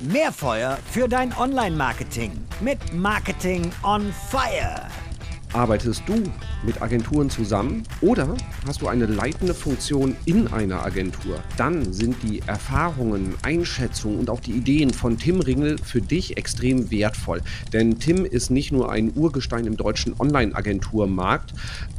Mehr Feuer für dein Online-Marketing mit Marketing on Fire. Arbeitest du mit Agenturen zusammen oder hast du eine leitende Funktion in einer Agentur? Dann sind die Erfahrungen, Einschätzungen und auch die Ideen von Tim Ringel für dich extrem wertvoll. Denn Tim ist nicht nur ein Urgestein im deutschen Online-Agenturmarkt,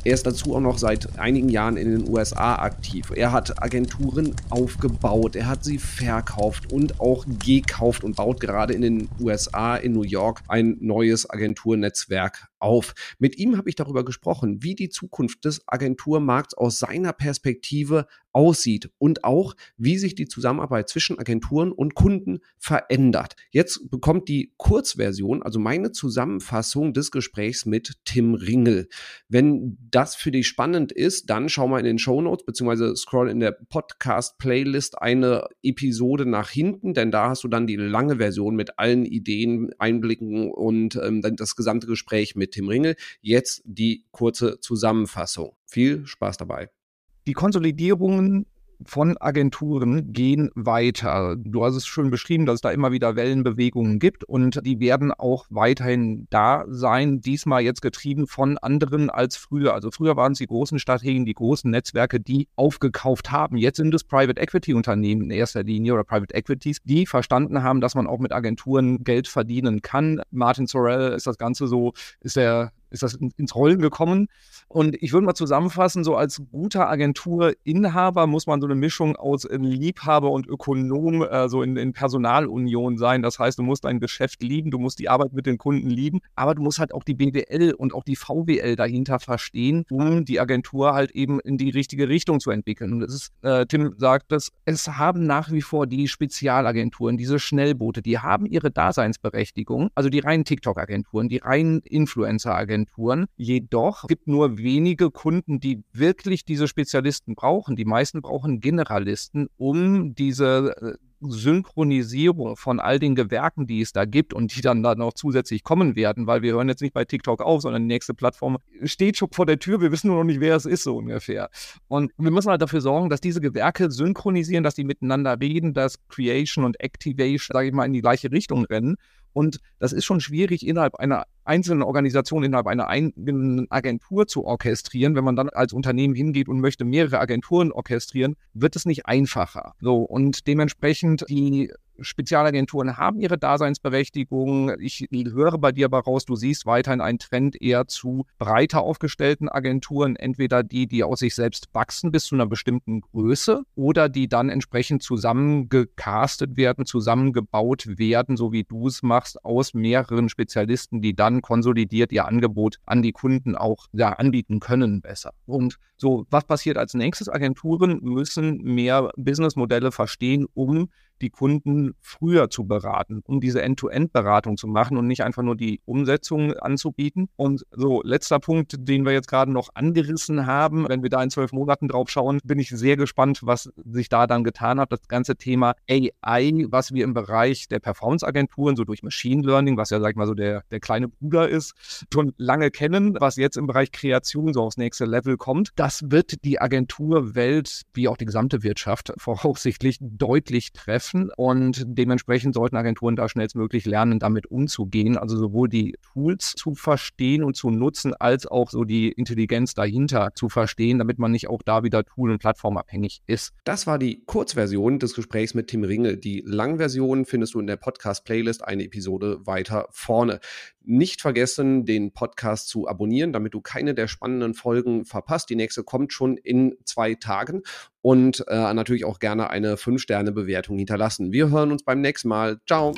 er ist dazu auch noch seit einigen Jahren in den USA aktiv. Er hat Agenturen aufgebaut, er hat sie verkauft und auch gekauft und baut gerade in den USA, in New York, ein neues Agenturnetzwerk auf. Mit ihm habe ich darüber gesprochen, wie die Zukunft des Agenturmarkts aus seiner Perspektive aussieht und auch, wie sich die Zusammenarbeit zwischen Agenturen und Kunden verändert. Jetzt bekommt die Kurzversion, also meine Zusammenfassung des Gesprächs mit Tim Ringel. Wenn das für dich spannend ist, dann schau mal in den Show Notes beziehungsweise scroll in der Podcast-Playlist eine Episode nach hinten, denn da hast du dann die lange Version mit allen Ideen, Einblicken und ähm, das gesamte Gespräch mit Tim Ringel. Jetzt die kurze Zusammenfassung. Viel Spaß dabei. Die Konsolidierungen von Agenturen gehen weiter. Du hast es schon beschrieben, dass es da immer wieder Wellenbewegungen gibt und die werden auch weiterhin da sein. Diesmal jetzt getrieben von anderen als früher. Also früher waren es die großen Strategien, die großen Netzwerke, die aufgekauft haben. Jetzt sind es Private Equity Unternehmen in erster Linie oder Private Equities, die verstanden haben, dass man auch mit Agenturen Geld verdienen kann. Martin Sorrell ist das Ganze so, ist der ist das ins Rollen gekommen. Und ich würde mal zusammenfassen, so als guter Agenturinhaber muss man so eine Mischung aus äh, Liebhaber und Ökonom, äh, so in, in Personalunion sein. Das heißt, du musst dein Geschäft lieben, du musst die Arbeit mit den Kunden lieben, aber du musst halt auch die BWL und auch die VWL dahinter verstehen, um die Agentur halt eben in die richtige Richtung zu entwickeln. Und es ist, äh, Tim sagt das, es haben nach wie vor die Spezialagenturen, diese Schnellboote, die haben ihre Daseinsberechtigung, also die reinen TikTok-Agenturen, die reinen Influencer-Agenturen, Agenturen. Jedoch gibt nur wenige Kunden, die wirklich diese Spezialisten brauchen. Die meisten brauchen Generalisten, um diese äh, Synchronisierung von all den Gewerken, die es da gibt und die dann da noch zusätzlich kommen werden, weil wir hören jetzt nicht bei TikTok auf, sondern die nächste Plattform steht schon vor der Tür. Wir wissen nur noch nicht, wer es ist, so ungefähr. Und wir müssen halt dafür sorgen, dass diese Gewerke synchronisieren, dass die miteinander reden, dass Creation und Activation, sage ich mal, in die gleiche Richtung rennen. Und das ist schon schwierig innerhalb einer einzelnen Organisation, innerhalb einer eigenen Agentur zu orchestrieren. Wenn man dann als Unternehmen hingeht und möchte mehrere Agenturen orchestrieren, wird es nicht einfacher. So, und dementsprechend die Spezialagenturen haben ihre Daseinsberechtigung. Ich höre bei dir aber raus, du siehst weiterhin einen Trend eher zu breiter aufgestellten Agenturen, entweder die, die aus sich selbst wachsen bis zu einer bestimmten Größe oder die dann entsprechend zusammengecastet werden, zusammengebaut werden, so wie du es machst, aus mehreren Spezialisten, die dann konsolidiert ihr Angebot an die Kunden auch ja, anbieten können besser. Und so, was passiert als nächstes? Agenturen müssen mehr Businessmodelle verstehen, um die Kunden früher zu beraten, um diese End-to-End-Beratung zu machen und nicht einfach nur die Umsetzung anzubieten. Und so, letzter Punkt, den wir jetzt gerade noch angerissen haben, wenn wir da in zwölf Monaten drauf schauen, bin ich sehr gespannt, was sich da dann getan hat. Das ganze Thema AI, was wir im Bereich der Performance-Agenturen, so durch Machine Learning, was ja, sag ich mal, so der, der kleine Bruder ist, schon lange kennen, was jetzt im Bereich Kreation so aufs nächste Level kommt. Das wird die Agenturwelt, wie auch die gesamte Wirtschaft, voraussichtlich deutlich treffen treffen und dementsprechend sollten Agenturen da schnellstmöglich lernen, damit umzugehen. Also sowohl die Tools zu verstehen und zu nutzen, als auch so die Intelligenz dahinter zu verstehen, damit man nicht auch da wieder Tool- und Plattformabhängig ist. Das war die Kurzversion des Gesprächs mit Tim Ringel. Die Langversion findest du in der Podcast-Playlist eine Episode weiter vorne. Nicht vergessen, den Podcast zu abonnieren, damit du keine der spannenden Folgen verpasst. Die nächste kommt schon in zwei Tagen und äh, natürlich auch gerne eine 5-Sterne-Bewertung hinterlassen. Wir hören uns beim nächsten Mal. Ciao.